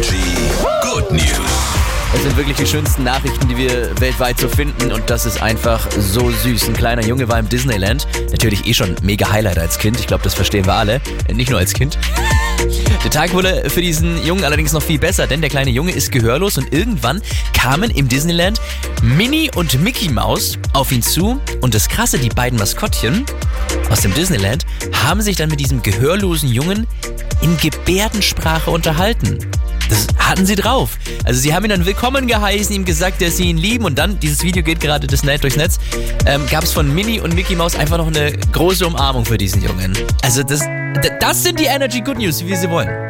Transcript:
Energy Good News. Es sind wirklich die schönsten Nachrichten, die wir weltweit so finden und das ist einfach so süß. Ein kleiner Junge war im Disneyland. Natürlich eh schon mega Highlight als Kind. Ich glaube, das verstehen wir alle. Äh, Nicht nur als Kind. Der Tag wurde für diesen Jungen allerdings noch viel besser, denn der kleine Junge ist gehörlos und irgendwann kamen im Disneyland Minnie und Mickey Mouse auf ihn zu und das Krasse, die beiden Maskottchen aus dem Disneyland haben sich dann mit diesem gehörlosen Jungen in Gebärdensprache unterhalten. Das hatten sie drauf. Also sie haben ihn dann willkommen geheißen, ihm gesagt, dass sie ihn lieben und dann, dieses Video geht gerade das Net durchs Netz, ähm, gab es von Minnie und Mickey Mouse einfach noch eine große Umarmung für diesen Jungen. Also das, das sind die Energy Good News, wie sie wollen.